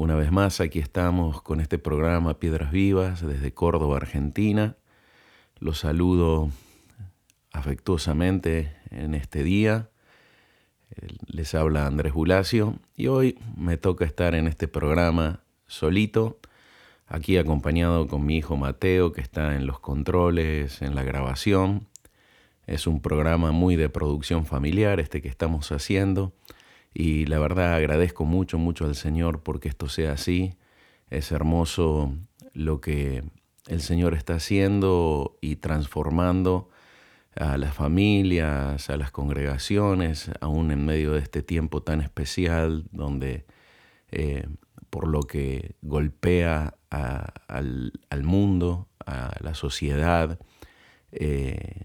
Una vez más, aquí estamos con este programa Piedras Vivas desde Córdoba, Argentina. Los saludo afectuosamente en este día. Les habla Andrés Bulacio y hoy me toca estar en este programa solito, aquí acompañado con mi hijo Mateo que está en los controles, en la grabación. Es un programa muy de producción familiar este que estamos haciendo y la verdad agradezco mucho, mucho al Señor porque esto sea así. Es hermoso lo que el Señor está haciendo y transformando a las familias, a las congregaciones, aún en medio de este tiempo tan especial donde eh, por lo que golpea al, mundo, a la sociedad, eh,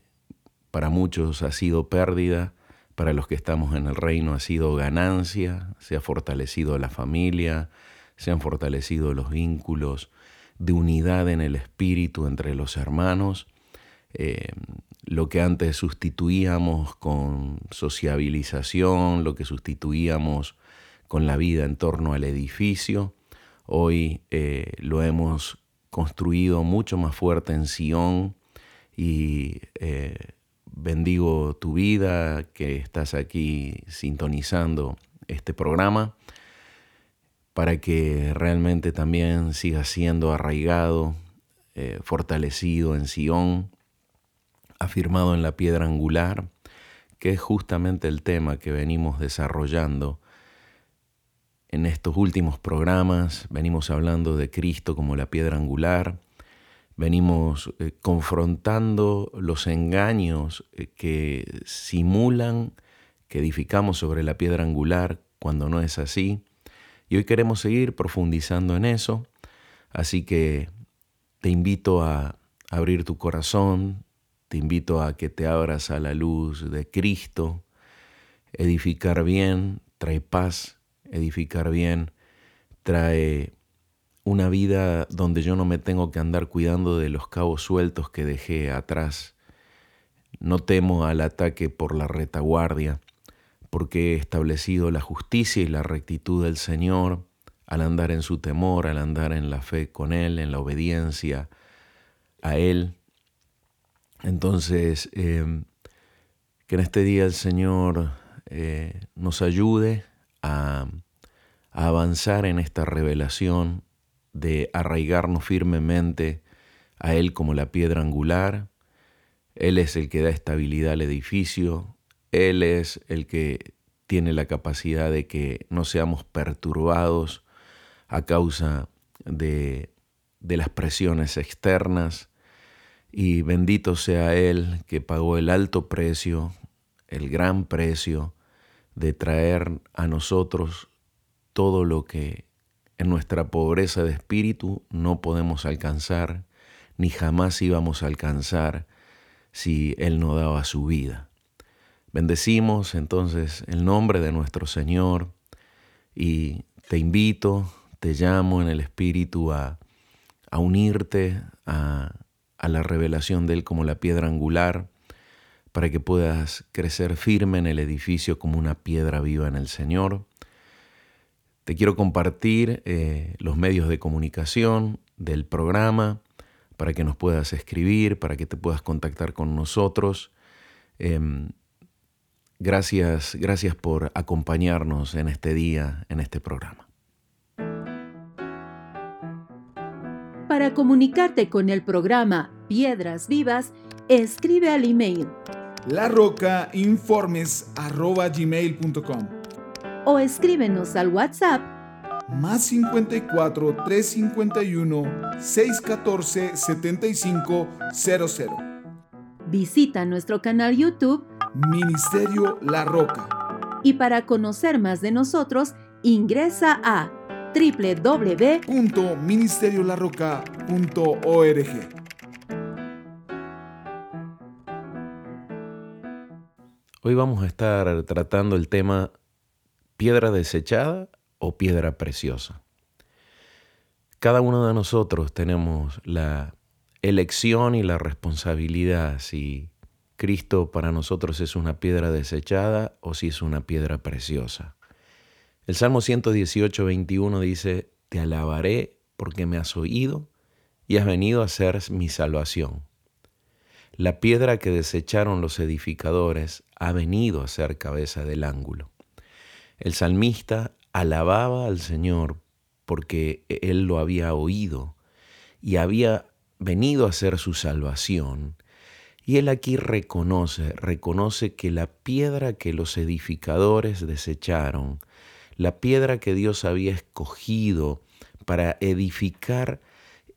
para muchos ha sido pérdida, para los que estamos en el reino ha sido ganancia, se ha fortalecido la familia, se han fortalecido los vínculos de unidad en el espíritu entre los hermanos. Eh, lo que antes sustituíamos con sociabilización, lo que sustituíamos con la vida en torno al edificio, hoy eh, lo hemos construido mucho más fuerte en Sion y eh, bendigo tu vida, que estás aquí sintonizando este programa, para que realmente también sigas siendo arraigado, eh, fortalecido en Sion, afirmado en la piedra angular, que es justamente el tema que venimos desarrollando en estos últimos programas. Venimos hablando de Cristo como la piedra angular, venimos eh, confrontando los engaños eh, que simulan que edificamos sobre la piedra angular cuando no es así. Y hoy queremos seguir profundizando en eso, así que te invito a abrir tu corazón, te invito a que te abras a la luz de Cristo. Edificar bien trae paz, edificar bien trae una vida donde yo no me tengo que andar cuidando de los cabos sueltos que dejé atrás. No temo al ataque por la retaguardia, porque he establecido la justicia y la rectitud del Señor al andar en su temor, al andar en la fe con Él, en la obediencia a Él. Entonces, em, que en este día el Señor eh, nos ayude a, a avanzar en esta revelación de arraigarnos firmemente a Él como la piedra angular. Él es el que da estabilidad al edificio. Él es el que tiene la capacidad de que no seamos perturbados a causa de, de las presiones externas. Y bendito sea Él que pagó el alto precio, el gran precio de traer a nosotros todo lo que en nuestra pobreza de espíritu no podemos alcanzar, ni jamás íbamos a alcanzar si Él no daba su vida. Bendecimos entonces el nombre de nuestro Señor y te invito, te llamo en el Espíritu a, unirte a la revelación de Él como la piedra angular, para que puedas crecer firme en el edificio como una piedra viva en el Señor te quiero compartir eh, los medios de comunicación del programa para que nos puedas escribir, para que te puedas contactar con nosotros. Em, gracias, gracias por acompañarnos en este día, en este programa. Para comunicarte con el programa Piedras Vivas, escribe al email o escríbenos al WhatsApp más 54 351 614 7500. Visita nuestro canal YouTube Ministerio La Roca. Y para conocer más de nosotros, ingresa a www.ministeriolarroca.org. Hoy vamos a estar tratando el tema piedra desechada o piedra preciosa. Cada uno de nosotros tenemos la elección y la responsabilidad si Cristo para nosotros es una piedra desechada o si es una piedra preciosa. El Salmo 118, 21 dice, Te alabaré porque me has oído y has venido a ser mi salvación. La piedra que desecharon los edificadores ha venido a ser cabeza del ángulo. El salmista alababa al Señor porque él lo había oído y había venido a ser su salvación. Y él aquí reconoce, reconoce que la piedra que los edificadores desecharon, la piedra que Dios había escogido para edificar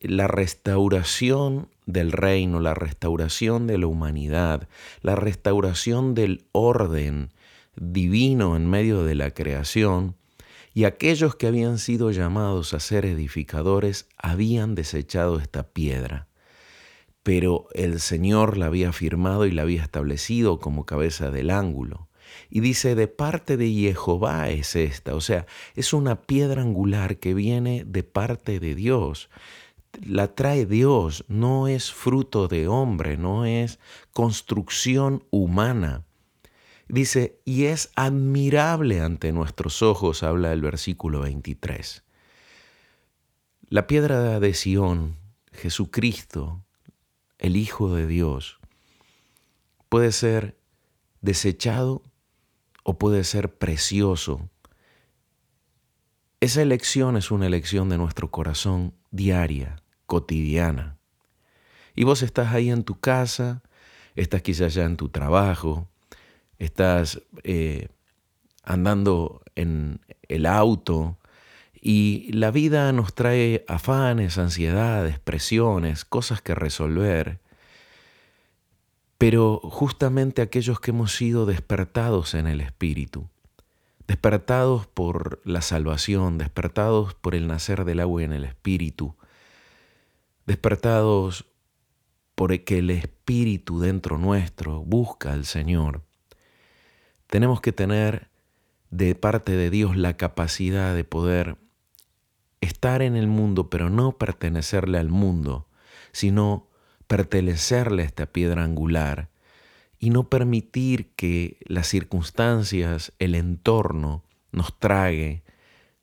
la restauración del reino, la restauración de la humanidad, la restauración del orden divino en medio de la creación, y aquellos que habían sido llamados a ser edificadores habían desechado esta piedra. Pero el Señor la había firmado y la había establecido como cabeza del ángulo. Y dice, de parte de Jehová es esta, o sea, es una piedra angular que viene de parte de Dios. La trae Dios, no es fruto de hombre, no es construcción humana. Dice, y es admirable ante nuestros ojos, habla el versículo 23. La piedra de Sión, Jesucristo, el Hijo de Dios, puede ser desechado o puede ser precioso. Esa elección es una elección de nuestro corazón diaria, cotidiana. Y vos estás ahí en tu casa, estás quizás ya en tu trabajo, estás eh, andando en el auto y la vida nos trae afanes, ansiedades, presiones, cosas que resolver. Pero justamente aquellos que hemos sido despertados en el Espíritu, despertados por la salvación, despertados por el nacer del agua en el Espíritu, despertados por que el Espíritu dentro nuestro busca al Señor, tenemos que tener de parte de Dios la capacidad de poder estar en el mundo, pero no pertenecerle al mundo, sino pertenecerle a esta piedra angular y no permitir que las circunstancias, el entorno nos trague,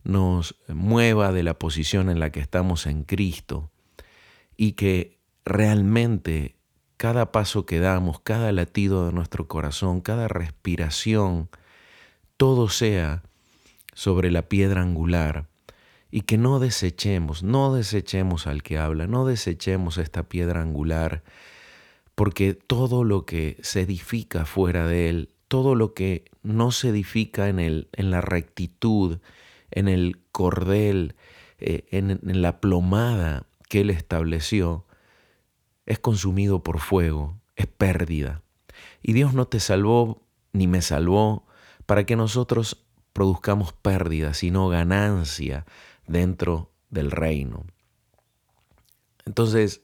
nos mueva de la posición en la que estamos en Cristo y que realmente cada paso que damos, cada latido de nuestro corazón, cada respiración, todo sea sobre la piedra angular. Y que no desechemos, no desechemos al que habla, no desechemos esta piedra angular, porque todo lo que se edifica fuera de él, todo lo que no se edifica en, el, en la rectitud, en el cordel, eh, en, en la plomada que él estableció, es consumido por fuego, es pérdida. Y Dios no te salvó ni me salvó para que nosotros produzcamos pérdida, sino ganancia dentro del reino. Entonces,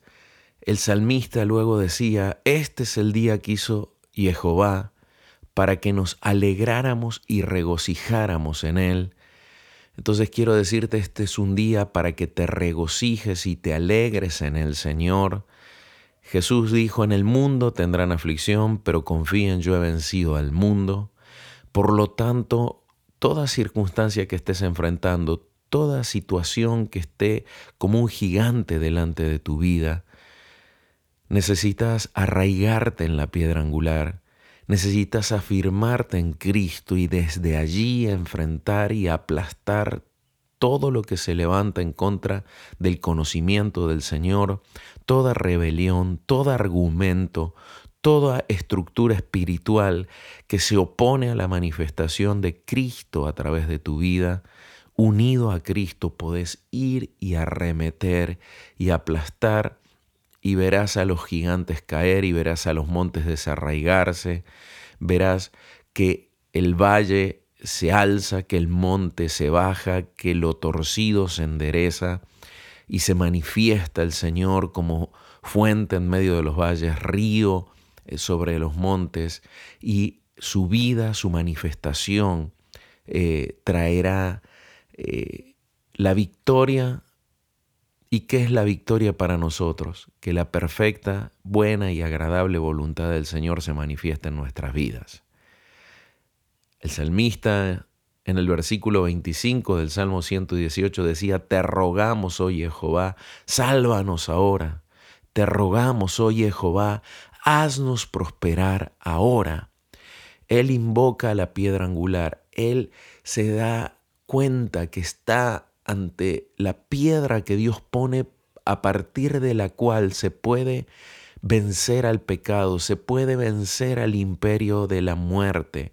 el salmista luego decía, este es el día que hizo Jehová para que nos alegráramos y regocijáramos en él. Entonces quiero decirte, este es un día para que te regocijes y te alegres en el Señor, Jesús dijo, en el mundo tendrán aflicción, pero confíen, yo he vencido al mundo. Por lo tanto, toda circunstancia que estés enfrentando, toda situación que esté como un gigante delante de tu vida, necesitas arraigarte en la piedra angular, necesitas afirmarte en Cristo y desde allí enfrentar y aplastar todo lo que se levanta en contra del conocimiento del Señor, toda rebelión, todo argumento, toda estructura espiritual que se opone a la manifestación de Cristo a través de tu vida, unido a Cristo podés ir y arremeter y aplastar y verás a los gigantes caer y verás a los montes desarraigarse, verás que el valle se alza, que el monte se baja, que lo torcido se endereza y se manifiesta el Señor como fuente en medio de los valles, río eh, sobre los montes y su vida, su manifestación eh, traerá eh, la victoria. ¿Y qué es la victoria para nosotros? Que la perfecta, buena y agradable voluntad del Señor se manifiesta en nuestras vidas. El salmista en el versículo 25 del Salmo 118 decía, Te rogamos, oh Jehová, sálvanos ahora. Te rogamos, oh Jehová, haznos prosperar ahora. Él invoca la piedra angular. Él se da cuenta que está ante la piedra que Dios pone a partir de la cual se puede vencer al pecado, se puede vencer al imperio de la muerte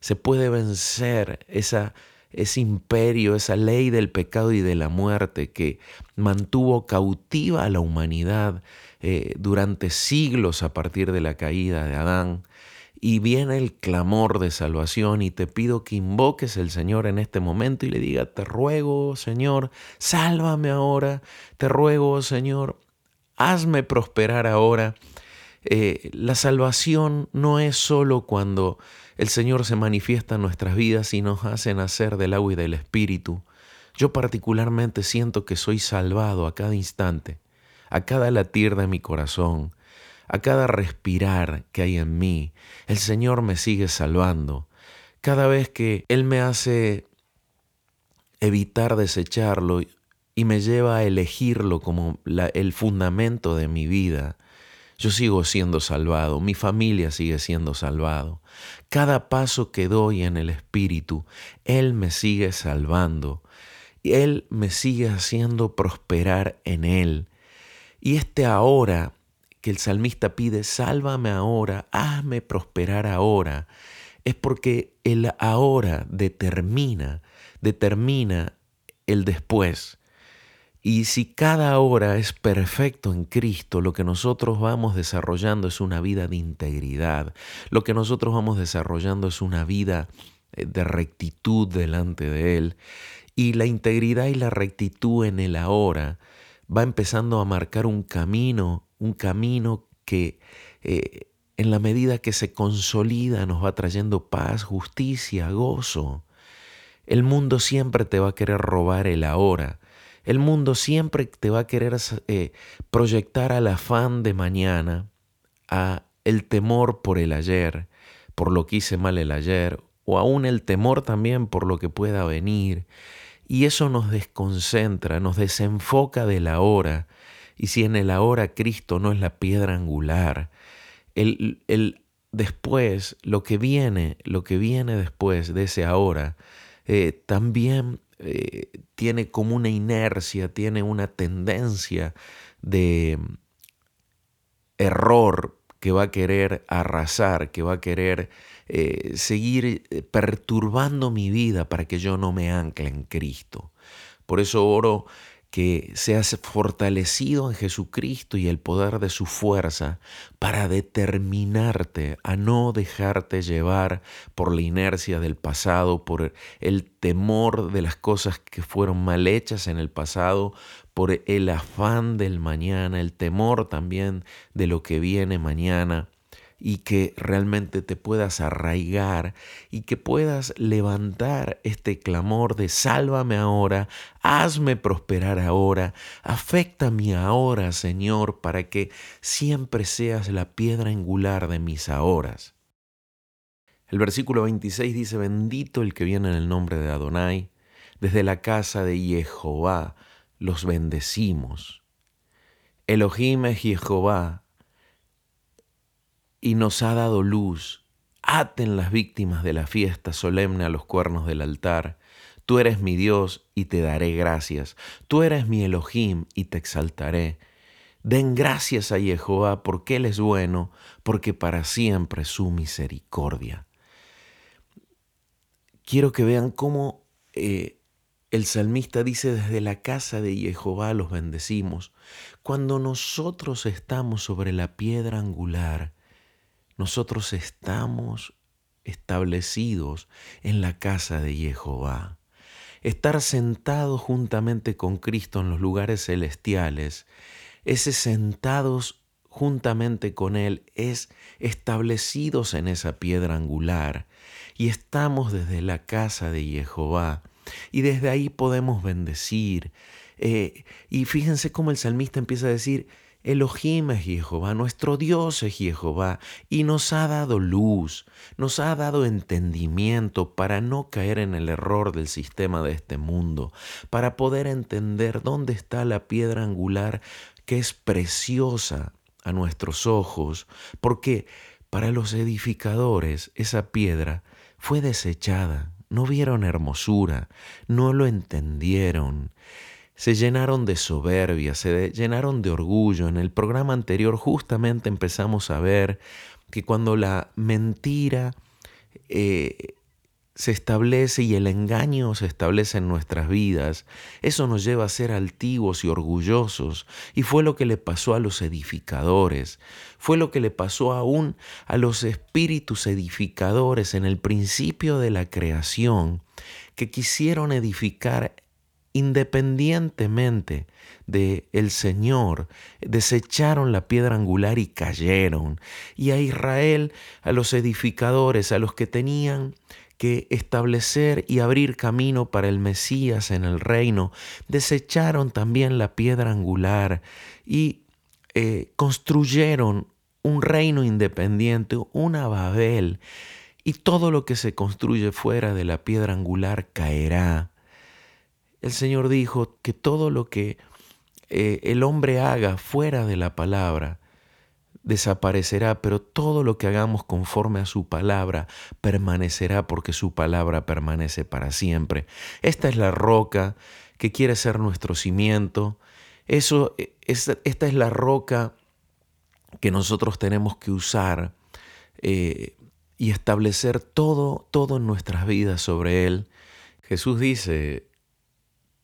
se puede vencer esa, ese imperio, esa ley del pecado y de la muerte que mantuvo cautiva a la humanidad eh, durante siglos a partir de la caída de Adán. Y viene el clamor de salvación y te pido que invoques al Señor en este momento y le diga, te ruego, Señor, sálvame ahora, te ruego, Señor, hazme prosperar ahora. Eh, la salvación no es solo cuando el Señor se manifiesta en nuestras vidas y nos hace nacer del agua y del Espíritu. Yo particularmente siento que soy salvado a cada instante, a cada latir de mi corazón, a cada respirar que hay en mí. El Señor me sigue salvando. Cada vez que Él me hace evitar desecharlo y me lleva a elegirlo como el fundamento de mi vida, yo sigo siendo salvado, mi familia sigue siendo salvado. Cada paso que doy en el Espíritu, Él me sigue salvando. Él me sigue haciendo prosperar en Él. Y este ahora que el salmista pide, sálvame ahora, hazme prosperar ahora, es porque el ahora determina, determina el después. Y si cada hora es perfecto en Cristo, lo que nosotros vamos desarrollando es una vida de integridad, lo que nosotros vamos desarrollando es una vida eh, de rectitud delante de Él. Y la integridad y la rectitud en el ahora va empezando a marcar un camino, un camino que eh, en la medida que se consolida nos va trayendo paz, justicia, gozo. El mundo siempre te va a querer robar el ahora el mundo siempre te va a querer eh, proyectar al afán de mañana, a el temor por el ayer, por lo que hice mal el ayer, o aún el temor también por lo que pueda venir. Y eso nos desconcentra, nos desenfoca de la hora. Y si en el ahora Cristo no es la piedra angular, el, el después, lo que viene, lo que viene después de ese ahora, eh, también eh, tiene como una inercia, tiene una tendencia de error que va a querer arrasar, que va a querer eh, seguir eh, perturbando mi vida para que yo no me ancle en Cristo. Por eso oro que seas fortalecido en Jesucristo y el poder de su fuerza para determinarte a no dejarte llevar por la inercia del pasado, por el temor de las cosas que fueron mal hechas en el pasado, por el afán del mañana, el temor también de lo que viene mañana y que realmente te puedas arraigar y que puedas levantar este clamor de sálvame ahora, hazme prosperar ahora, afectame ahora, Señor, para que siempre seas la piedra angular de mis ahoras. El versículo 26 dice, bendito el que viene en el nombre de Adonai, desde la casa de Jehová los bendecimos. Elohim es Jehová, y nos ha dado luz. Aten las víctimas de la fiesta solemne a los cuernos del altar. Tú eres mi Dios y te daré gracias. Tú eres mi Elohim y te exaltaré. Den gracias a Jehová porque Él es bueno, porque para siempre su misericordia. Quiero que vean cómo eh, el salmista dice, desde la casa de Jehová los bendecimos. Cuando nosotros estamos sobre la piedra angular, nosotros estamos establecidos en la casa de Jehová. Estar sentados juntamente con Cristo en los lugares celestiales, ese sentados juntamente con Él es establecidos en esa piedra angular y estamos desde la casa de Jehová y desde ahí podemos bendecir. Eh, y fíjense cómo el salmista empieza a decir, Elohim es Jehová, nuestro Dios es Jehová, y nos ha dado luz, nos ha dado entendimiento para no caer en el error del sistema de este mundo, para poder entender dónde está la piedra angular que es preciosa a nuestros ojos, porque para los edificadores esa piedra fue desechada, no vieron hermosura, no lo entendieron se llenaron de soberbia, se llenaron de orgullo. En el programa anterior justamente empezamos a ver que cuando la mentira eh, se establece y el engaño se establece en nuestras vidas, eso nos lleva a ser altivos y orgullosos. Y fue lo que le pasó a los edificadores, fue lo que le pasó aún a los espíritus edificadores en el principio de la creación, que quisieron edificar independientemente de el Señor, desecharon la piedra angular y cayeron. Y a Israel, a los edificadores, a los que tenían que establecer y abrir camino para el Mesías en el reino, desecharon también la piedra angular y eh, construyeron un reino independiente, una Babel, y todo lo que se construye fuera de la piedra angular caerá el Señor dijo que todo lo que eh, el hombre haga fuera de la palabra desaparecerá, pero todo lo que hagamos conforme a su palabra permanecerá porque su palabra permanece para siempre. Esta es la roca que quiere ser nuestro cimiento. Eso, esta es la roca que nosotros tenemos que usar eh, y establecer todo, todo en nuestras vidas sobre él. Jesús dice,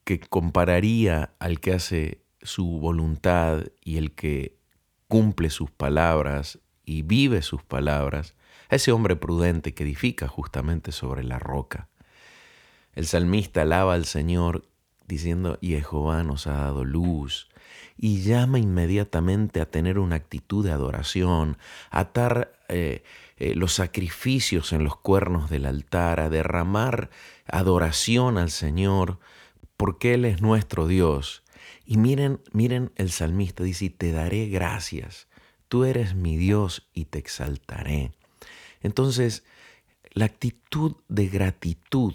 que compararía al que hace su voluntad y el que cumple sus palabras y vive sus palabras, a ese hombre prudente que edifica justamente sobre la roca. El salmista alaba al Señor diciendo, y Jehová nos ha dado luz, y llama inmediatamente a tener una actitud de adoración, a atar eh, eh, los sacrificios en los cuernos del altar, a derramar adoración al Señor, porque Él es nuestro Dios. Y miren, miren el salmista dice, te daré gracias, tú eres mi Dios y te exaltaré. Entonces, la actitud de gratitud,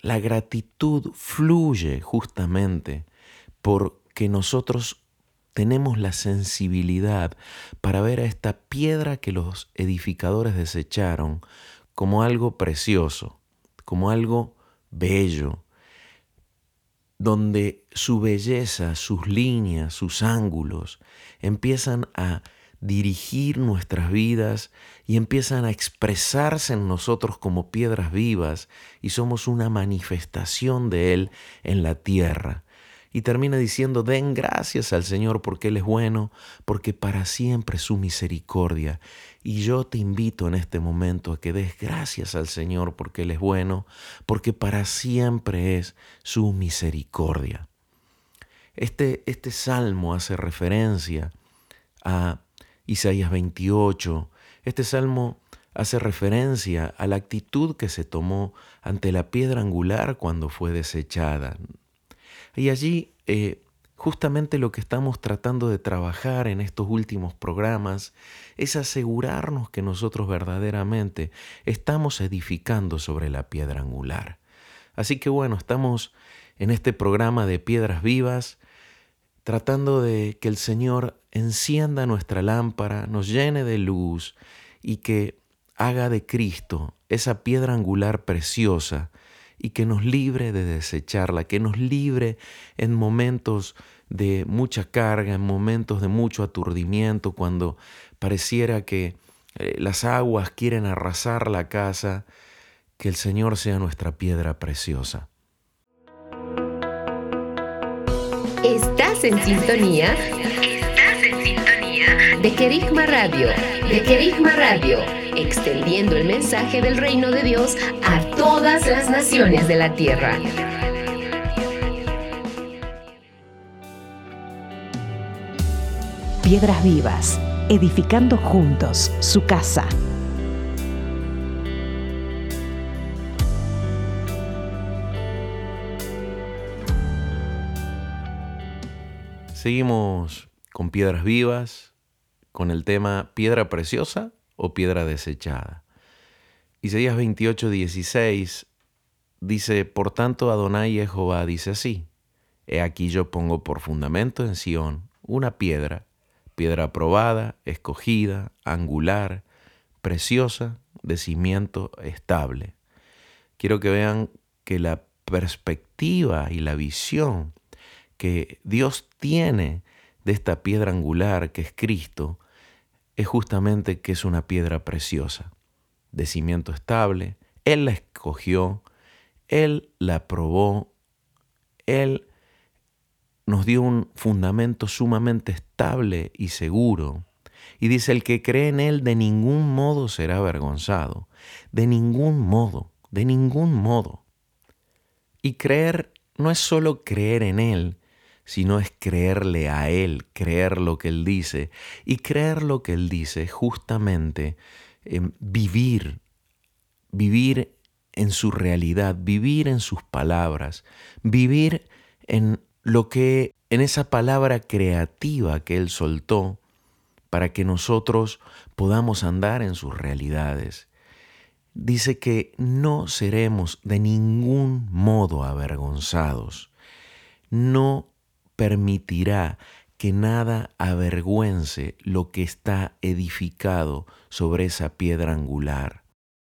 la gratitud fluye justamente porque nosotros tenemos la sensibilidad para ver a esta piedra que los edificadores desecharon como algo precioso, como algo bello, donde su belleza, sus líneas, sus ángulos empiezan a dirigir nuestras vidas y empiezan a expresarse en nosotros como piedras vivas y somos una manifestación de Él en la tierra. Y termina diciendo, den gracias al Señor porque Él es bueno, porque para siempre su misericordia. Y yo te invito en este momento a que des gracias al Señor porque Él es bueno, porque para siempre es su misericordia. Este, este salmo hace referencia a Isaías 28. Este salmo hace referencia a la actitud que se tomó ante la piedra angular cuando fue desechada. Y allí eh, justamente lo que estamos tratando de trabajar en estos últimos programas es asegurarnos que nosotros verdaderamente estamos edificando sobre la piedra angular. Así que bueno, estamos en este programa de Piedras Vivas, tratando de que el Señor encienda nuestra lámpara, nos llene de luz y que haga de Cristo esa piedra angular preciosa y que nos libre de desecharla, que nos libre en momentos de mucha carga, en momentos de mucho aturdimiento, cuando pareciera que eh, las aguas quieren arrasar la casa, que el Señor sea nuestra piedra preciosa. Estás en sintonía. Estás en sintonía de Querigma Radio. De Querigma Radio extendiendo el mensaje del reino de Dios a todas las naciones de la tierra. Piedras Vivas, edificando juntos su casa. Seguimos con Piedras Vivas, con el tema Piedra Preciosa o Piedra Desechada. Isaías 28, 16 dice, Por tanto Adonai Jehová dice así, He aquí yo pongo por fundamento en Sión una piedra, piedra probada, escogida, angular, preciosa, de cimiento estable. Quiero que vean que la perspectiva y la visión que Dios tiene de esta piedra angular que es Cristo es justamente que es una piedra preciosa, de cimiento estable. Él la escogió, Él la probó, Él nos dio un fundamento sumamente estable y seguro. Y dice, el que cree en Él de ningún modo será avergonzado, de ningún modo, de ningún modo. Y creer no es solo creer en Él, sino es creerle a Él, creer lo que Él dice. Y creer lo que Él dice justamente vivir, vivir en su realidad, vivir en sus palabras, vivir en lo que, en esa palabra creativa que Él soltó para que nosotros podamos andar en sus realidades. Dice que no seremos de ningún modo avergonzados. No permitirá que nada avergüence lo que está edificado sobre esa piedra angular.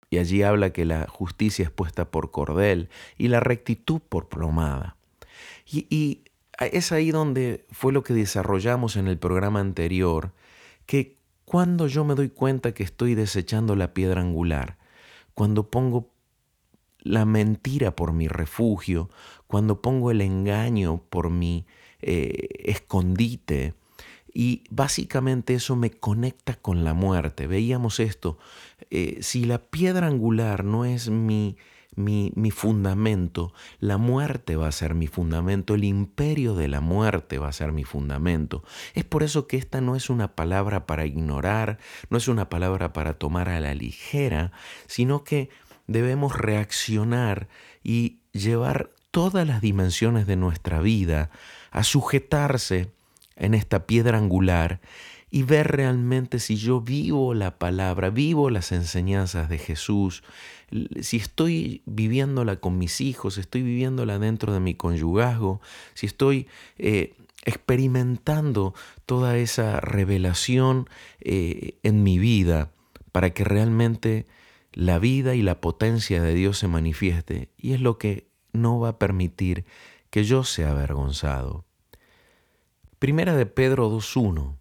Y allí habla que la justicia es puesta por cordel y la rectitud por plomada. Y, es ahí donde fue lo que desarrollamos en el programa anterior, que cuando yo me doy cuenta que estoy desechando la piedra angular, cuando pongo la mentira por mi refugio, cuando pongo el engaño por mi eh, escondite. Y básicamente eso me conecta con la muerte. Veíamos esto. Eh, si la piedra angular no es mi, mi, mi, fundamento, la muerte va a ser mi fundamento, el imperio de la muerte va a ser mi fundamento. Es por eso que esta no es una palabra para ignorar, no es una palabra para tomar a la ligera, sino que debemos reaccionar y llevar todas las dimensiones de nuestra vida a sujetarse en esta piedra angular y ver realmente si yo vivo la palabra, vivo las enseñanzas de Jesús, si estoy viviéndola con mis hijos, estoy viviéndola dentro de mi conyugazgo, si estoy eh, experimentando toda esa revelación eh, en mi vida para que realmente la vida y la potencia de Dios se manifieste. Y es lo que no va a permitir que yo sea avergonzado. Primera de Pedro 2.1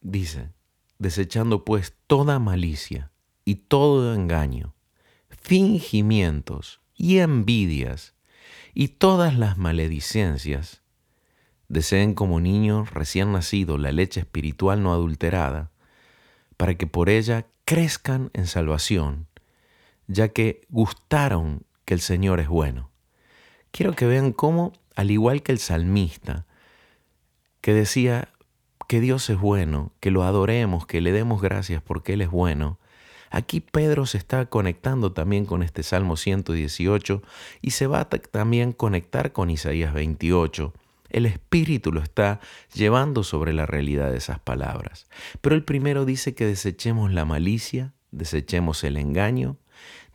dice, desechando pues toda malicia y todo engaño, fingimientos y envidias y todas las maledicencias, deseen como niños recién nacidos la leche espiritual no adulterada, para que por ella crezcan en salvación, ya que gustaron que el Señor es bueno quiero que vean cómo, al igual que el salmista, que decía que Dios es bueno, que lo adoremos, que le demos gracias porque Él es bueno, aquí Pedro se está conectando también con este Salmo 118 y se va a también conectar con Isaías 28. El Espíritu lo está llevando sobre la realidad de esas palabras. Pero el primero dice que desechemos la malicia, desechemos el engaño,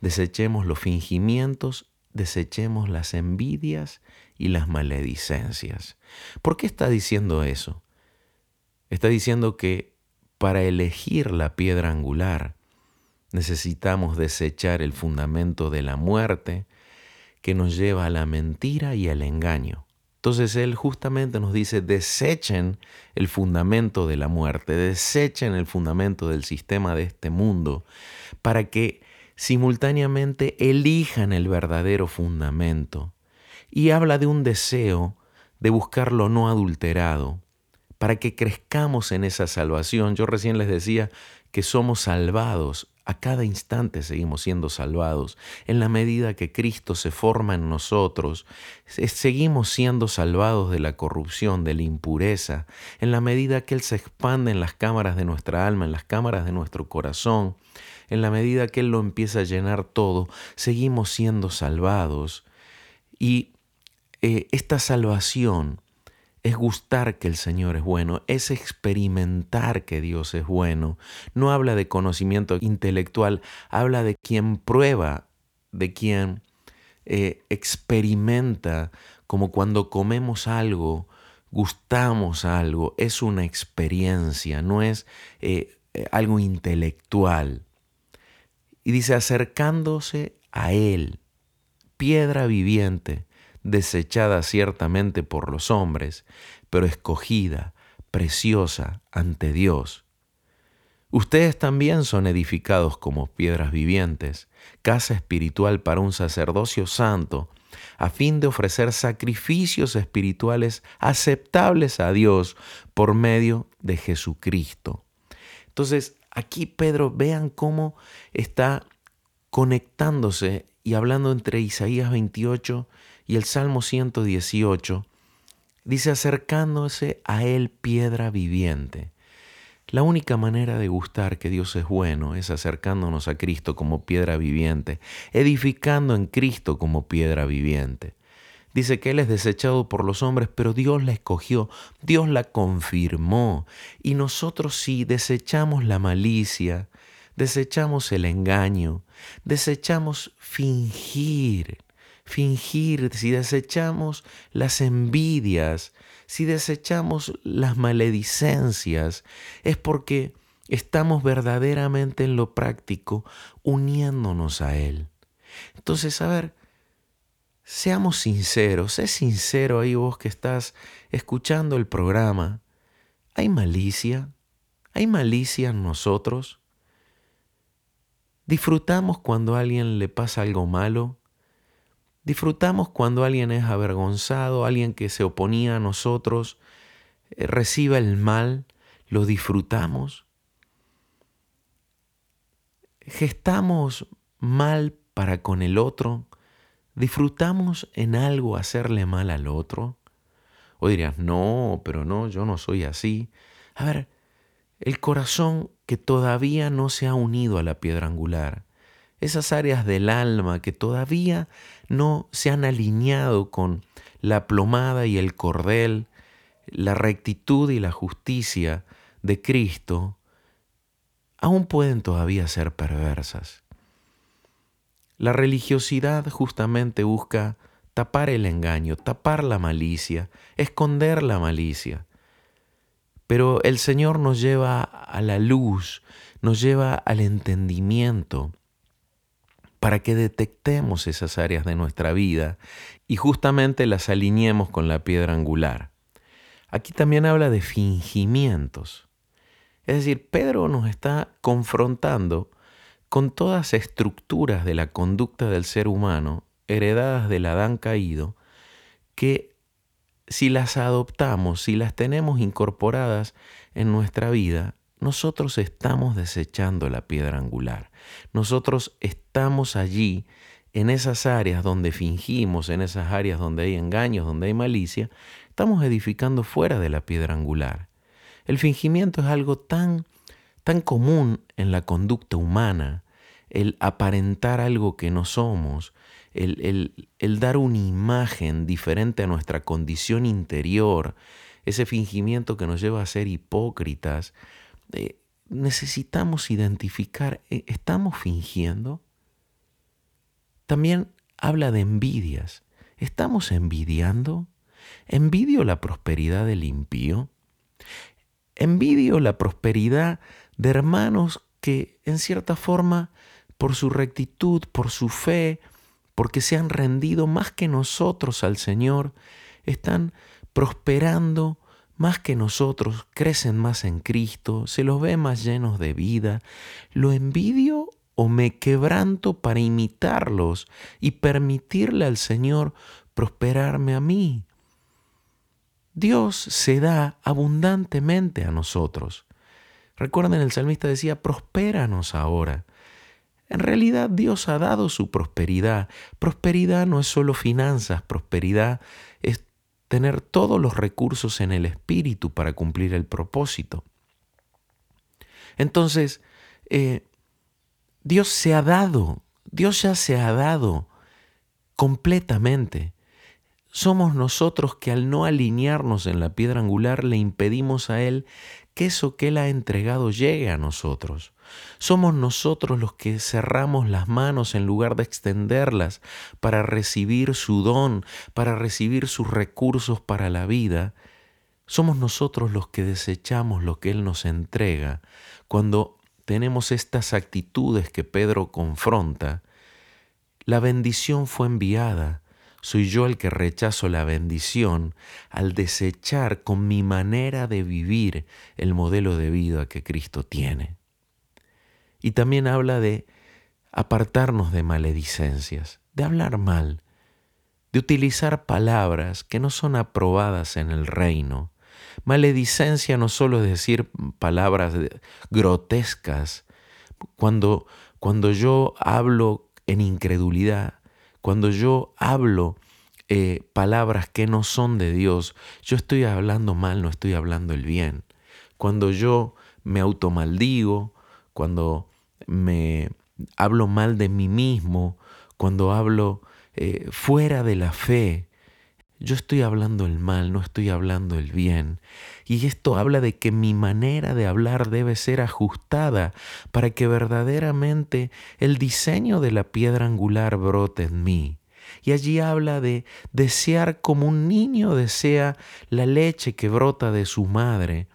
desechemos los fingimientos desechemos las envidias y las maledicencias. ¿Por qué está diciendo eso? Está diciendo que para elegir la piedra angular necesitamos desechar el fundamento de la muerte que nos lleva a la mentira y al engaño. Entonces Él justamente nos dice, desechen el fundamento de la muerte, desechen el fundamento del sistema de este mundo, para que simultáneamente elijan el verdadero fundamento. Y habla de un deseo de buscar lo no adulterado, para que crezcamos en esa salvación. Yo recién les decía que somos salvados A cada instante seguimos siendo salvados. En la medida que Cristo se forma en nosotros, seguimos siendo salvados de la corrupción, de la impureza. En la medida que Él se expande en las cámaras de nuestra alma, en las cámaras de nuestro corazón, en la medida que Él lo empieza a llenar todo, seguimos siendo salvados. Y eh, esta salvación es gustar que el Señor es bueno, es experimentar que Dios es bueno. No habla de conocimiento intelectual, habla de quien prueba, de quien eh, experimenta, como cuando comemos algo, gustamos algo, es una experiencia, no es eh, algo intelectual. Y dice, acercándose a Él, piedra viviente, desechada ciertamente por los hombres, pero escogida, preciosa ante Dios. Ustedes también son edificados como piedras vivientes, casa espiritual para un sacerdocio santo, a fin de ofrecer sacrificios espirituales aceptables a Dios por medio de Jesucristo. Entonces, aquí Pedro, vean cómo está conectándose y hablando entre Isaías 28 y el Salmo 118 dice acercándose a Él piedra viviente. La única manera de gustar que Dios es bueno es acercándonos a Cristo como piedra viviente, edificando en Cristo como piedra viviente. Dice que Él es desechado por los hombres, pero Dios la escogió, Dios la confirmó. Y nosotros sí desechamos la malicia, desechamos el engaño, desechamos fingir, fingir, si desechamos las envidias, si desechamos las maledicencias, es porque estamos verdaderamente en lo práctico uniéndonos a Él. Entonces, a ver, seamos sinceros, sé sincero ahí vos que estás escuchando el programa. ¿Hay malicia? ¿Hay malicia en nosotros? ¿Disfrutamos cuando a alguien le pasa algo malo? Disfrutamos cuando alguien es avergonzado, alguien que se oponía a nosotros, eh, recibe el mal, lo disfrutamos. Gestamos mal para con el otro, disfrutamos en algo hacerle mal al otro. O dirías, no, pero no, yo no soy así. A ver, el corazón que todavía no se ha unido a la piedra angular, esas áreas del alma que todavía no se han alineado con la plomada y el cordel, la rectitud y la justicia de Cristo, aún pueden todavía ser perversas. La religiosidad justamente busca tapar el engaño, tapar la malicia, esconder la malicia. Pero el Señor nos lleva a la luz, nos lleva al entendimiento, para que detectemos esas áreas de nuestra vida y justamente las alineemos con la piedra angular. Aquí también habla de fingimientos. Es decir, Pedro nos está confrontando con todas estructuras de la conducta del ser humano heredadas del Adán caído, que si las adoptamos, si las tenemos incorporadas en nuestra vida, nosotros estamos desechando la piedra angular. Nosotros estamos allí en esas áreas donde fingimos, en esas áreas donde hay engaños, donde hay malicia, estamos edificando fuera de la piedra angular. El fingimiento es algo tan, tan común en la conducta humana, el aparentar algo que no somos, el, el, dar una imagen diferente a nuestra condición interior, ese fingimiento que nos lleva a ser hipócritas, eh, necesitamos identificar, eh, ¿estamos fingiendo? También habla de envidias. ¿Estamos envidiando? ¿Envidio la prosperidad del impío? ¿Envidio la prosperidad de hermanos que en cierta forma, por su rectitud, por su fe, porque se han rendido más que nosotros al Señor, están prosperando más que nosotros, crecen más en Cristo, se los ve más llenos de vida. ¿Lo envidio o me quebranto para imitarlos y permitirle al Señor prosperarme a mí? Dios se da abundantemente a nosotros. Recuerden, el salmista decía, prospéranos ahora. En realidad Dios ha dado su prosperidad. Prosperidad no es solo finanzas, prosperidad es tener todos los recursos en el espíritu para cumplir el propósito. Entonces, eh, Dios se ha dado, Dios ya se ha dado completamente. Somos nosotros que al no alinearnos en la piedra angular le impedimos a Él que eso que Él ha entregado llegue a nosotros. Somos nosotros los que cerramos las manos en lugar de extenderlas para recibir su don, para recibir sus recursos para la vida. Somos nosotros los que desechamos lo que Él nos entrega cuando tenemos estas actitudes que Pedro confronta. La bendición fue enviada. Soy yo el que rechazo la bendición al desechar con mi manera de vivir el modelo de vida que Cristo tiene. Y también habla de apartarnos de maledicencias, de hablar mal, de utilizar palabras que no son aprobadas en el reino. Maledicencia no solo es decir palabras grotescas. Cuando, cuando yo hablo en incredulidad, cuando yo hablo eh, palabras que no son de Dios, yo estoy hablando mal, no estoy hablando el bien. Cuando yo me automaldigo, cuando me hablo mal de mí mismo, cuando hablo eh, fuera de la fe, yo estoy hablando el mal, no estoy hablando el bien. Y esto habla de que mi manera de hablar debe ser ajustada para que verdaderamente el diseño de la piedra angular brote en mí. Y allí habla de desear como un niño desea la leche que brota de su madre,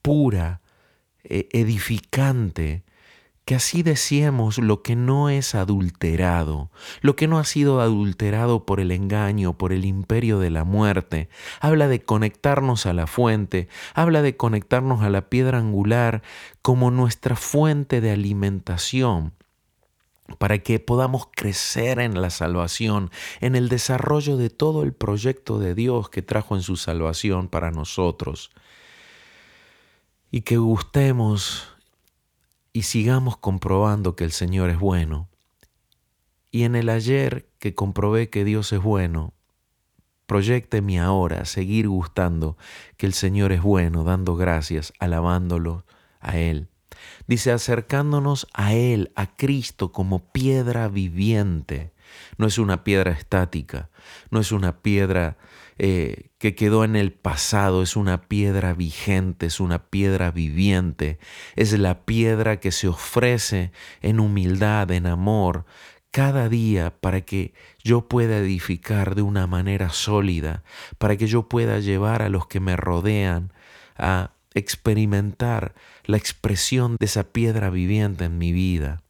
pura, eh, edificante, que así deseemos lo que no es adulterado, lo que no ha sido adulterado por el engaño, por el imperio de la muerte. Habla de conectarnos a la fuente, habla de conectarnos a la piedra angular como nuestra fuente de alimentación para que podamos crecer en la salvación, en el desarrollo de todo el proyecto de Dios que trajo en su salvación para nosotros. Y que gustemos y sigamos comprobando que el Señor es bueno. Y en el ayer que comprobé que Dios es bueno, proyecte mi ahora seguir gustando que el Señor es bueno, dando gracias, alabándolo a Él. Dice, acercándonos a Él, a Cristo como piedra viviente. No es una piedra estática, no es una piedra eh, que quedó en el pasado, es una piedra vigente, es una piedra viviente, es la piedra que se ofrece en humildad, en amor, cada día para que yo pueda edificar de una manera sólida, para que yo pueda llevar a los que me rodean a experimentar la expresión de esa piedra viviente en mi vida.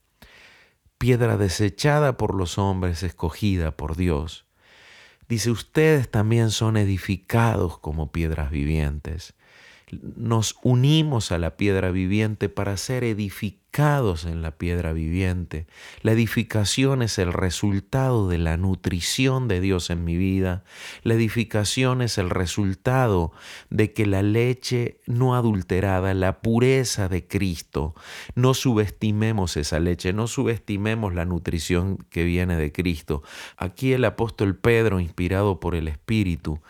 Piedra desechada por los hombres, escogida por Dios. Dice, ustedes también son edificados como piedras vivientes. Nos unimos a la piedra viviente para ser edificados en la piedra viviente. La edificación es el resultado de la nutrición de Dios en mi vida. La edificación es el resultado de que la leche no adulterada, la pureza de Cristo, no subestimemos esa leche, no subestimemos la nutrición que viene de Cristo. Aquí el apóstol Pedro, inspirado por el Espíritu,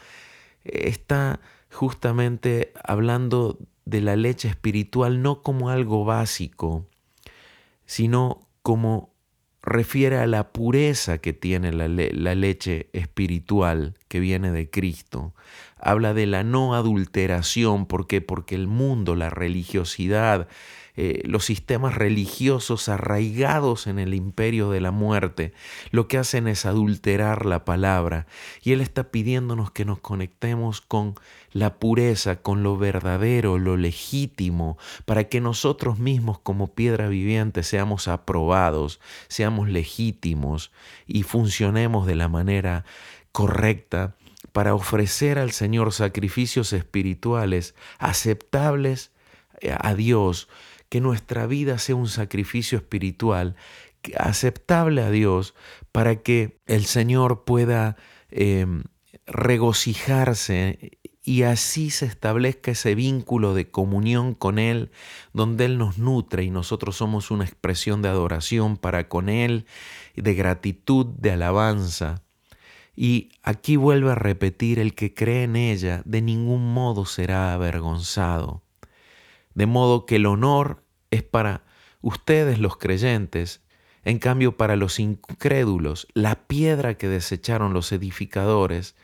está justamente hablando de la leche espiritual no como algo básico, sino como refiere a la pureza que tiene la, leche espiritual que viene de Cristo. Habla de la no adulteración, ¿por qué? Porque el mundo, la religiosidad, eh, los sistemas religiosos arraigados en el imperio de la muerte, lo que hacen es adulterar la palabra. Y Él está pidiéndonos que nos conectemos con la pureza, con lo verdadero, lo legítimo, para que nosotros mismos como piedra viviente seamos aprobados, seamos legítimos y funcionemos de la manera correcta para ofrecer al Señor sacrificios espirituales aceptables eh, a Dios que nuestra vida sea un sacrificio espiritual aceptable a Dios para que el Señor pueda em, regocijarse y así se establezca ese vínculo de comunión con Él, donde Él nos nutre y nosotros somos una expresión de adoración para con Él, de gratitud, de alabanza. Y aquí vuelve a repetir, el que cree en ella de ningún modo será avergonzado. De modo que el honor es para ustedes los creyentes, en cambio para los incrédulos, la piedra que desecharon los edificadores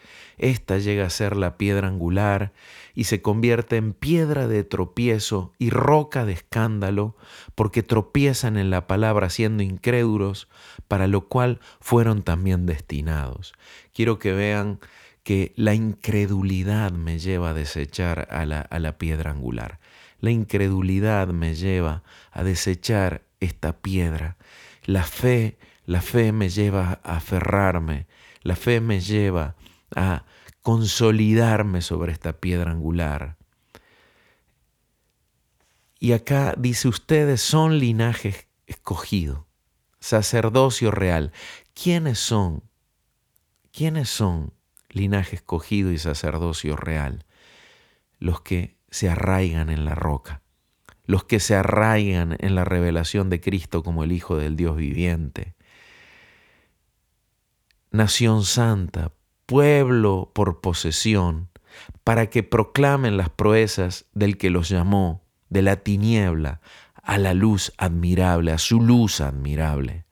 esta llega a ser la piedra angular y se convierte en piedra de tropiezo y roca de escándalo, porque tropiezan en la palabra siendo incrédulos, para lo cual fueron también destinados. Quiero que vean que la incredulidad me lleva a desechar a la, a la piedra angular. La incredulidad me lleva a desechar esta piedra. La fe, la fe me lleva a aferrarme. La fe me lleva a consolidarme sobre esta piedra angular. Y acá dice, ustedes son linaje escogido, sacerdocio real. ¿Quiénes son? ¿Quiénes son linaje escogido y sacerdocio real? Los que se arraigan en la roca, los que se arraigan en la revelación de Cristo como el Hijo del Dios viviente. Nación santa, pueblo por posesión, para que proclamen las proezas del que los llamó de la tiniebla a la luz admirable, a su luz admirable.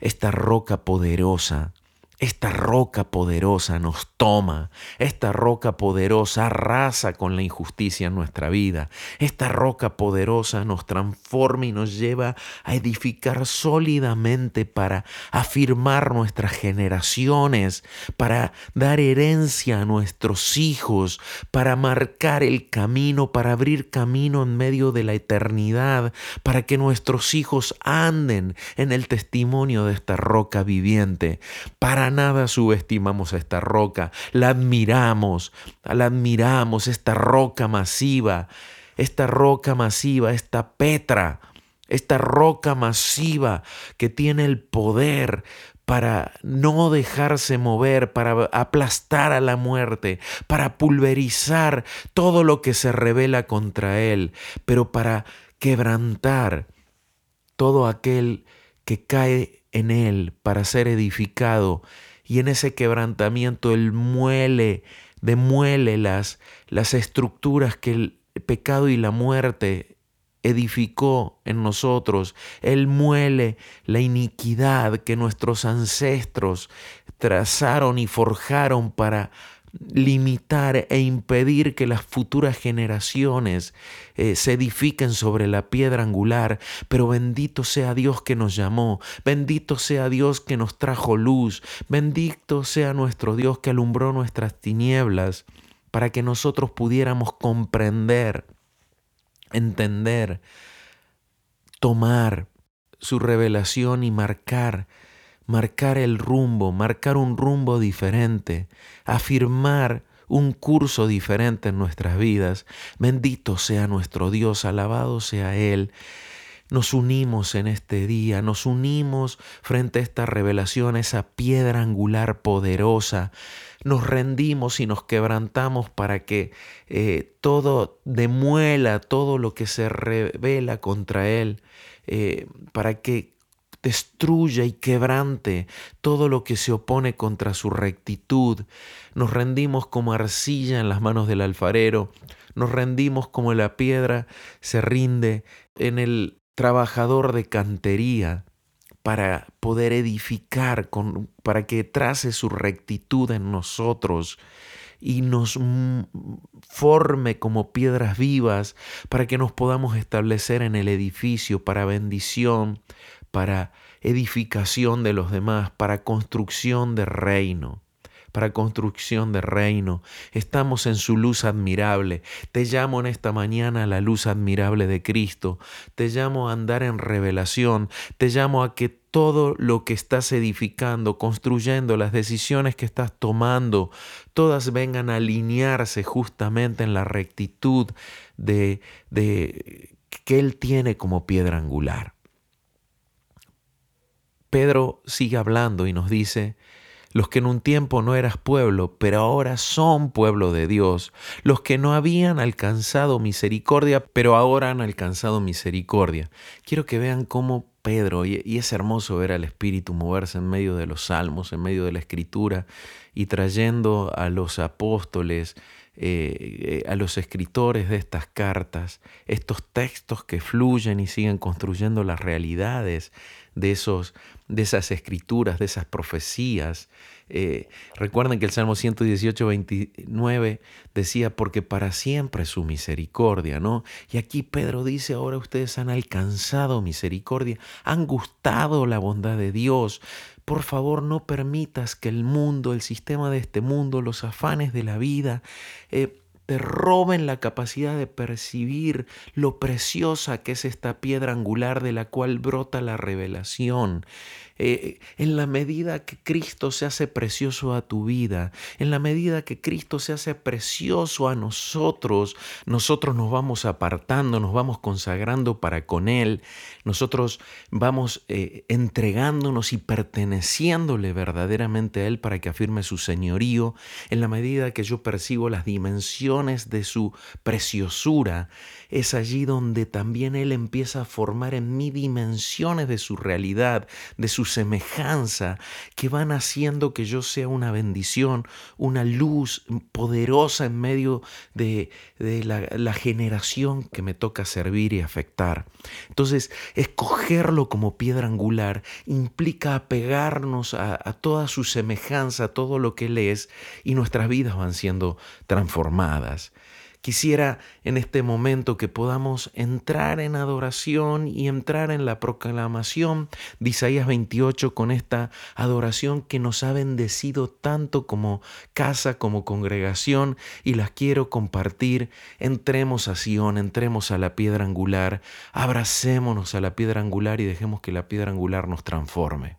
Esta roca poderosa esta roca poderosa nos toma, esta roca poderosa arrasa con la injusticia en nuestra vida, esta roca poderosa nos transforma y nos lleva a edificar sólidamente para afirmar nuestras generaciones, para dar herencia a nuestros hijos, para marcar el camino, para abrir camino en medio de la eternidad, para que nuestros hijos anden en el testimonio de esta roca viviente, para nada subestimamos a esta roca, la admiramos, la admiramos, esta roca masiva, esta roca masiva, esta Petra, esta roca masiva que tiene el poder para no dejarse mover, para aplastar a la muerte, para pulverizar todo lo que se revela contra él, pero para quebrantar todo aquel que cae en él para ser edificado y en ese quebrantamiento Él muele, demuele las, las estructuras que el pecado y la muerte edificó en nosotros. Él muele la iniquidad que nuestros ancestros trazaron y forjaron para limitar e impedir que las futuras generaciones eh, se edifiquen sobre la piedra angular, pero bendito sea Dios que nos llamó, bendito sea Dios que nos trajo luz, bendito sea nuestro Dios que alumbró nuestras tinieblas para que nosotros pudiéramos comprender, entender, tomar su revelación y marcar marcar el rumbo, marcar un rumbo diferente, afirmar un curso diferente en nuestras vidas. Bendito sea nuestro Dios, alabado sea Él. Nos unimos en este día, nos unimos frente a esta revelación, esa piedra angular poderosa. Nos rendimos y nos quebrantamos para que eh, todo demuela todo lo que se revela contra Él, eh, para que destruya y quebrante todo lo que se opone contra su rectitud. Nos rendimos como arcilla en las manos del alfarero, nos rendimos como la piedra se rinde en el trabajador de cantería para poder edificar, con, para que trace su rectitud en nosotros y nos forme como piedras vivas para que nos podamos establecer en el edificio para bendición, para edificación de los demás, para construcción de reino para construcción de reino. Estamos en su luz admirable. Te llamo en esta mañana a la luz admirable de Cristo. Te llamo a andar en revelación. Te llamo a que todo lo que estás edificando, construyendo, las decisiones que estás tomando, todas vengan a alinearse justamente en la rectitud de, de que Él tiene como piedra angular. Pedro sigue hablando y nos dice, los que en un tiempo no eras pueblo, pero ahora son pueblo de Dios, los que no habían alcanzado misericordia, pero ahora han alcanzado misericordia. Quiero que vean cómo Pedro, y es hermoso ver al Espíritu moverse en medio de los salmos, en medio de la escritura, y trayendo a los apóstoles, eh, eh, a los escritores de estas cartas, estos textos que fluyen y siguen construyendo las realidades de, esos, de esas escrituras, de esas profecías. Eh, recuerden que el Salmo 118, 29 decía, porque para siempre su misericordia, ¿no? Y aquí Pedro dice, ahora ustedes han alcanzado misericordia, han gustado la bondad de Dios. Por favor, no permitas que el mundo, el sistema de este mundo, los afanes de la vida, eh, te roben la capacidad de percibir lo preciosa que es esta piedra angular de la cual brota la revelación. Eh, en la medida que Cristo se hace precioso a tu vida, en la medida que Cristo se hace precioso a nosotros, nosotros nos vamos apartando, nos vamos consagrando para con Él, nosotros vamos eh, entregándonos y perteneciéndole verdaderamente a Él para que afirme su señorío, en la medida que yo percibo las dimensiones de su preciosura, es allí donde también Él empieza a formar en mí dimensiones de su realidad, de su semejanza, que van haciendo que yo sea una bendición, una luz poderosa en medio de, la, generación que me toca servir y afectar. Entonces, escogerlo como piedra angular implica apegarnos a, a toda su semejanza, a todo lo que Él es, y nuestras vidas van siendo transformadas. Quisiera en este momento que podamos entrar en adoración y entrar en la proclamación de Isaías 28 con esta adoración que nos ha bendecido tanto como casa, como congregación y las quiero compartir. Entremos a Sion, entremos a la piedra angular, abracémonos a la piedra angular y dejemos que la piedra angular nos transforme.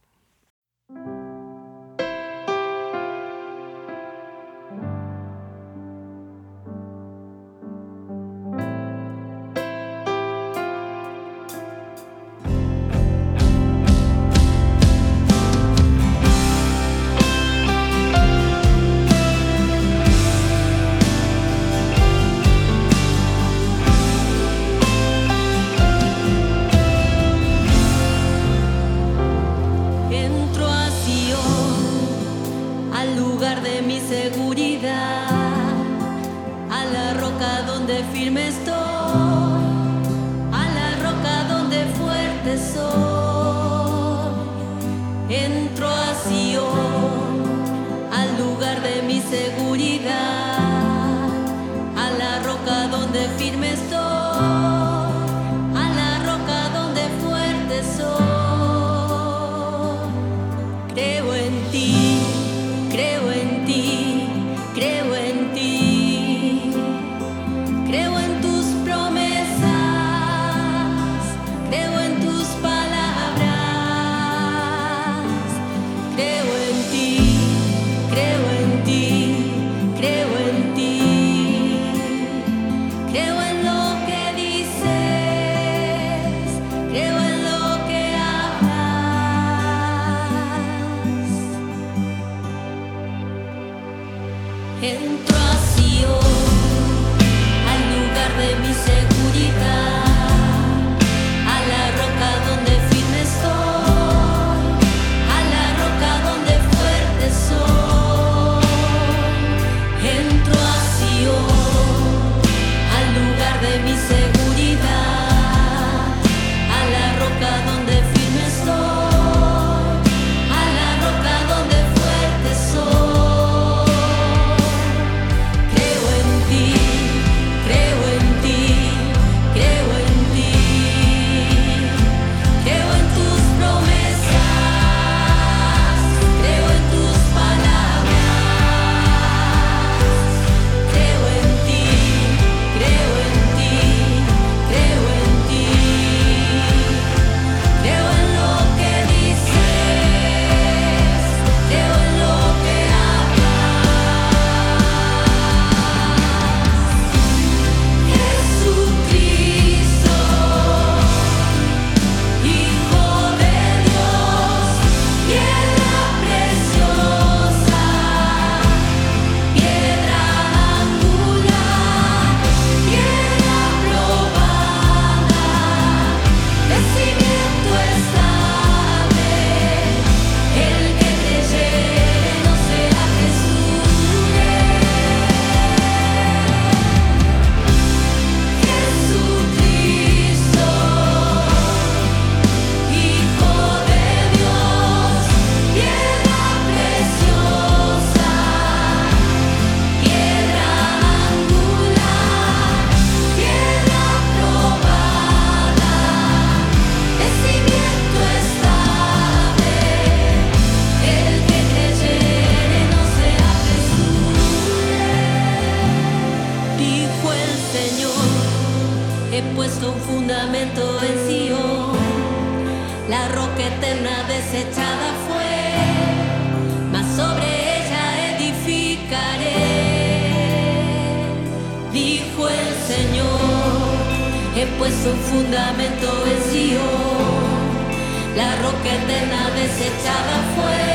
desechada fue, mas sobre ella edificaré. Dijo el Señor, he puesto un fundamento en Sion, la roca eterna desechada fue.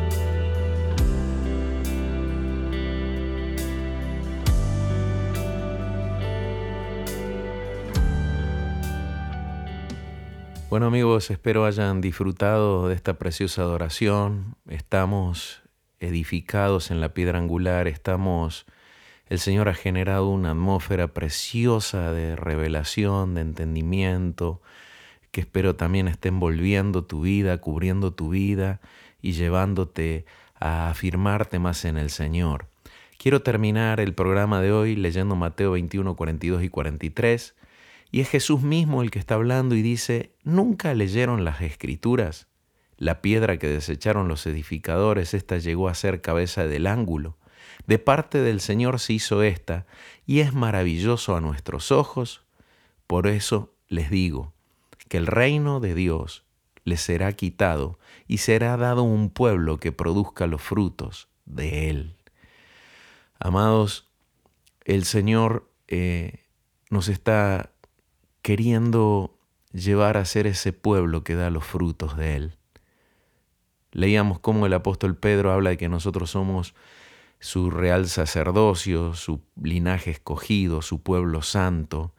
Bueno amigos, espero hayan disfrutado de esta preciosa adoración. Estamos edificados en la piedra angular, estamos, el Señor ha generado una atmósfera preciosa de revelación, de entendimiento, que espero también esté envolviendo tu vida, cubriendo tu vida y llevándote a afirmarte más en el Señor. Quiero terminar el programa de hoy leyendo Mateo 21, 42 y 43 y es Jesús mismo el que está hablando y dice, ¿nunca leyeron las escrituras? La piedra que desecharon los edificadores, esta llegó a ser cabeza del ángulo. De parte del Señor se hizo esta, y es maravilloso a nuestros ojos. Por eso les digo, que el reino de Dios les será quitado y será dado un pueblo que produzca los frutos de él. Amados, el Señor eh, nos está queriendo llevar a ser ese pueblo que da los frutos de Él. Leíamos cómo el apóstol Pedro habla de que nosotros somos su real sacerdocio, su linaje escogido, su pueblo santo.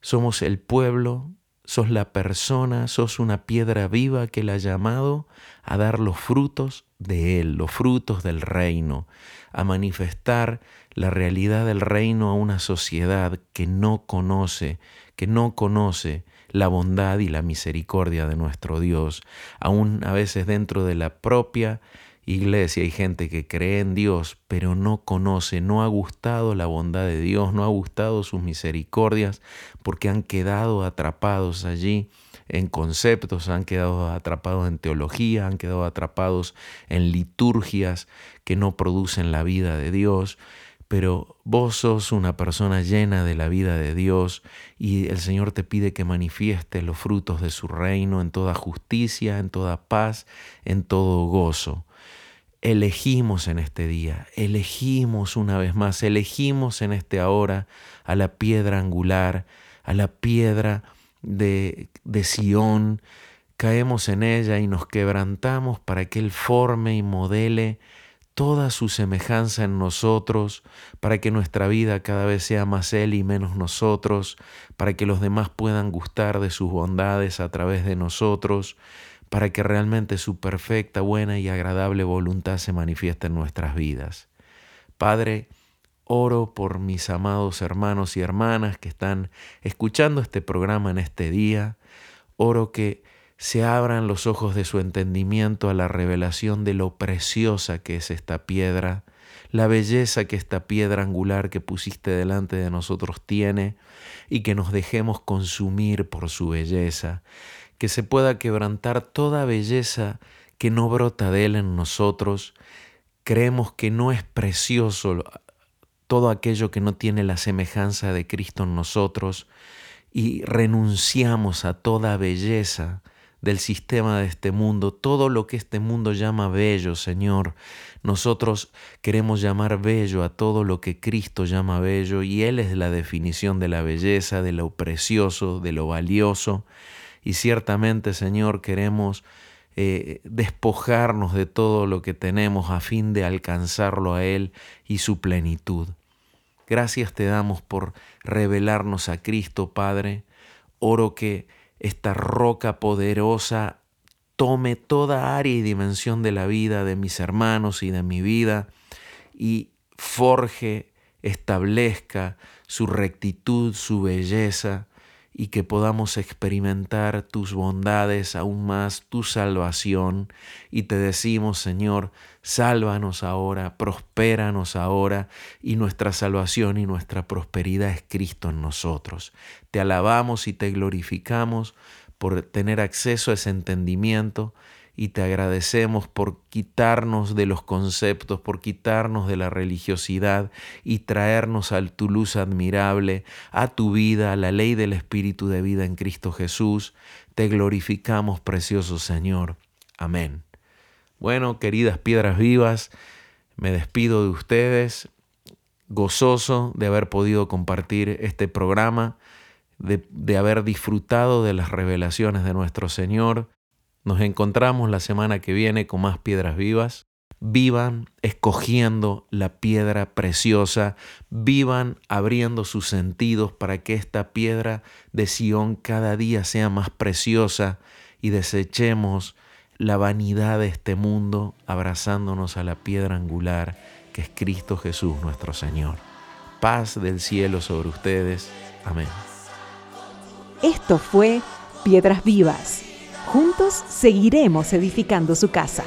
Somos el pueblo, sos la persona, sos una piedra viva que Él ha llamado a dar los frutos de Él, los frutos del reino, a manifestar la realidad del reino a una sociedad que no conoce que no conoce la bondad y la misericordia de nuestro Dios. Aún a veces dentro de la propia iglesia hay gente que cree en Dios, pero no conoce, no ha gustado la bondad de Dios, no ha gustado sus misericordias, porque han quedado atrapados allí en conceptos, han quedado atrapados en teología, han quedado atrapados en liturgias que no producen la vida de Dios pero vos sos una persona llena de la vida de Dios y el Señor te pide que manifiestes los frutos de su reino en toda justicia, en toda paz, en todo gozo. Elegimos en este día, elegimos una vez más, elegimos en este ahora a la piedra angular, a la piedra de, de Sión, caemos en ella y nos quebrantamos para que Él forme y modele toda su semejanza en nosotros, para que nuestra vida cada vez sea más Él y menos nosotros, para que los demás puedan gustar de sus bondades a través de nosotros, para que realmente su perfecta, buena y agradable voluntad se manifieste en nuestras vidas. Padre, oro por mis amados hermanos y hermanas que están escuchando este programa en este día, oro que se abran los ojos de su entendimiento a la revelación de lo preciosa que es esta piedra, la belleza que esta piedra angular que pusiste delante de nosotros tiene, y que nos dejemos consumir por su belleza, que se pueda quebrantar toda belleza que no brota de él en nosotros. Creemos que no es precioso todo aquello que no tiene la semejanza de Cristo en nosotros y renunciamos a toda belleza del sistema de este mundo, todo lo que este mundo llama bello, Señor. Nosotros queremos llamar bello a todo lo que Cristo llama bello y Él es la definición de la belleza, de lo precioso, de lo valioso. Y ciertamente, Señor, queremos eh, despojarnos de todo lo que tenemos a fin de alcanzarlo a Él y su plenitud. Gracias te damos por revelarnos a Cristo, Padre. Oro que esta roca poderosa tome toda área y dimensión de la vida de mis hermanos y de mi vida y forje, establezca su rectitud, su belleza, y que podamos experimentar tus bondades aún más, tu salvación. Y te decimos, Señor, sálvanos ahora, prospéranos ahora, y nuestra salvación y nuestra prosperidad es Cristo en nosotros. Te alabamos y te glorificamos por tener acceso a ese entendimiento y te agradecemos por quitarnos de los conceptos, por quitarnos de la religiosidad y traernos a tu luz admirable, a tu vida, a la ley del Espíritu de vida en Cristo Jesús. Te glorificamos, precioso Señor. Amén. Bueno, queridas piedras vivas, me despido de ustedes, gozoso de haber podido compartir este programa, de, de, haber disfrutado de las revelaciones de nuestro Señor. Nos encontramos la semana que viene con más piedras vivas. Vivan escogiendo la piedra preciosa, vivan abriendo sus sentidos para que esta piedra de Sión cada día sea más preciosa y desechemos la vanidad de este mundo abrazándonos a la piedra angular que es Cristo Jesús nuestro Señor. Paz del cielo sobre ustedes. Amén. Esto fue Piedras Vivas. Juntos seguiremos edificando su casa.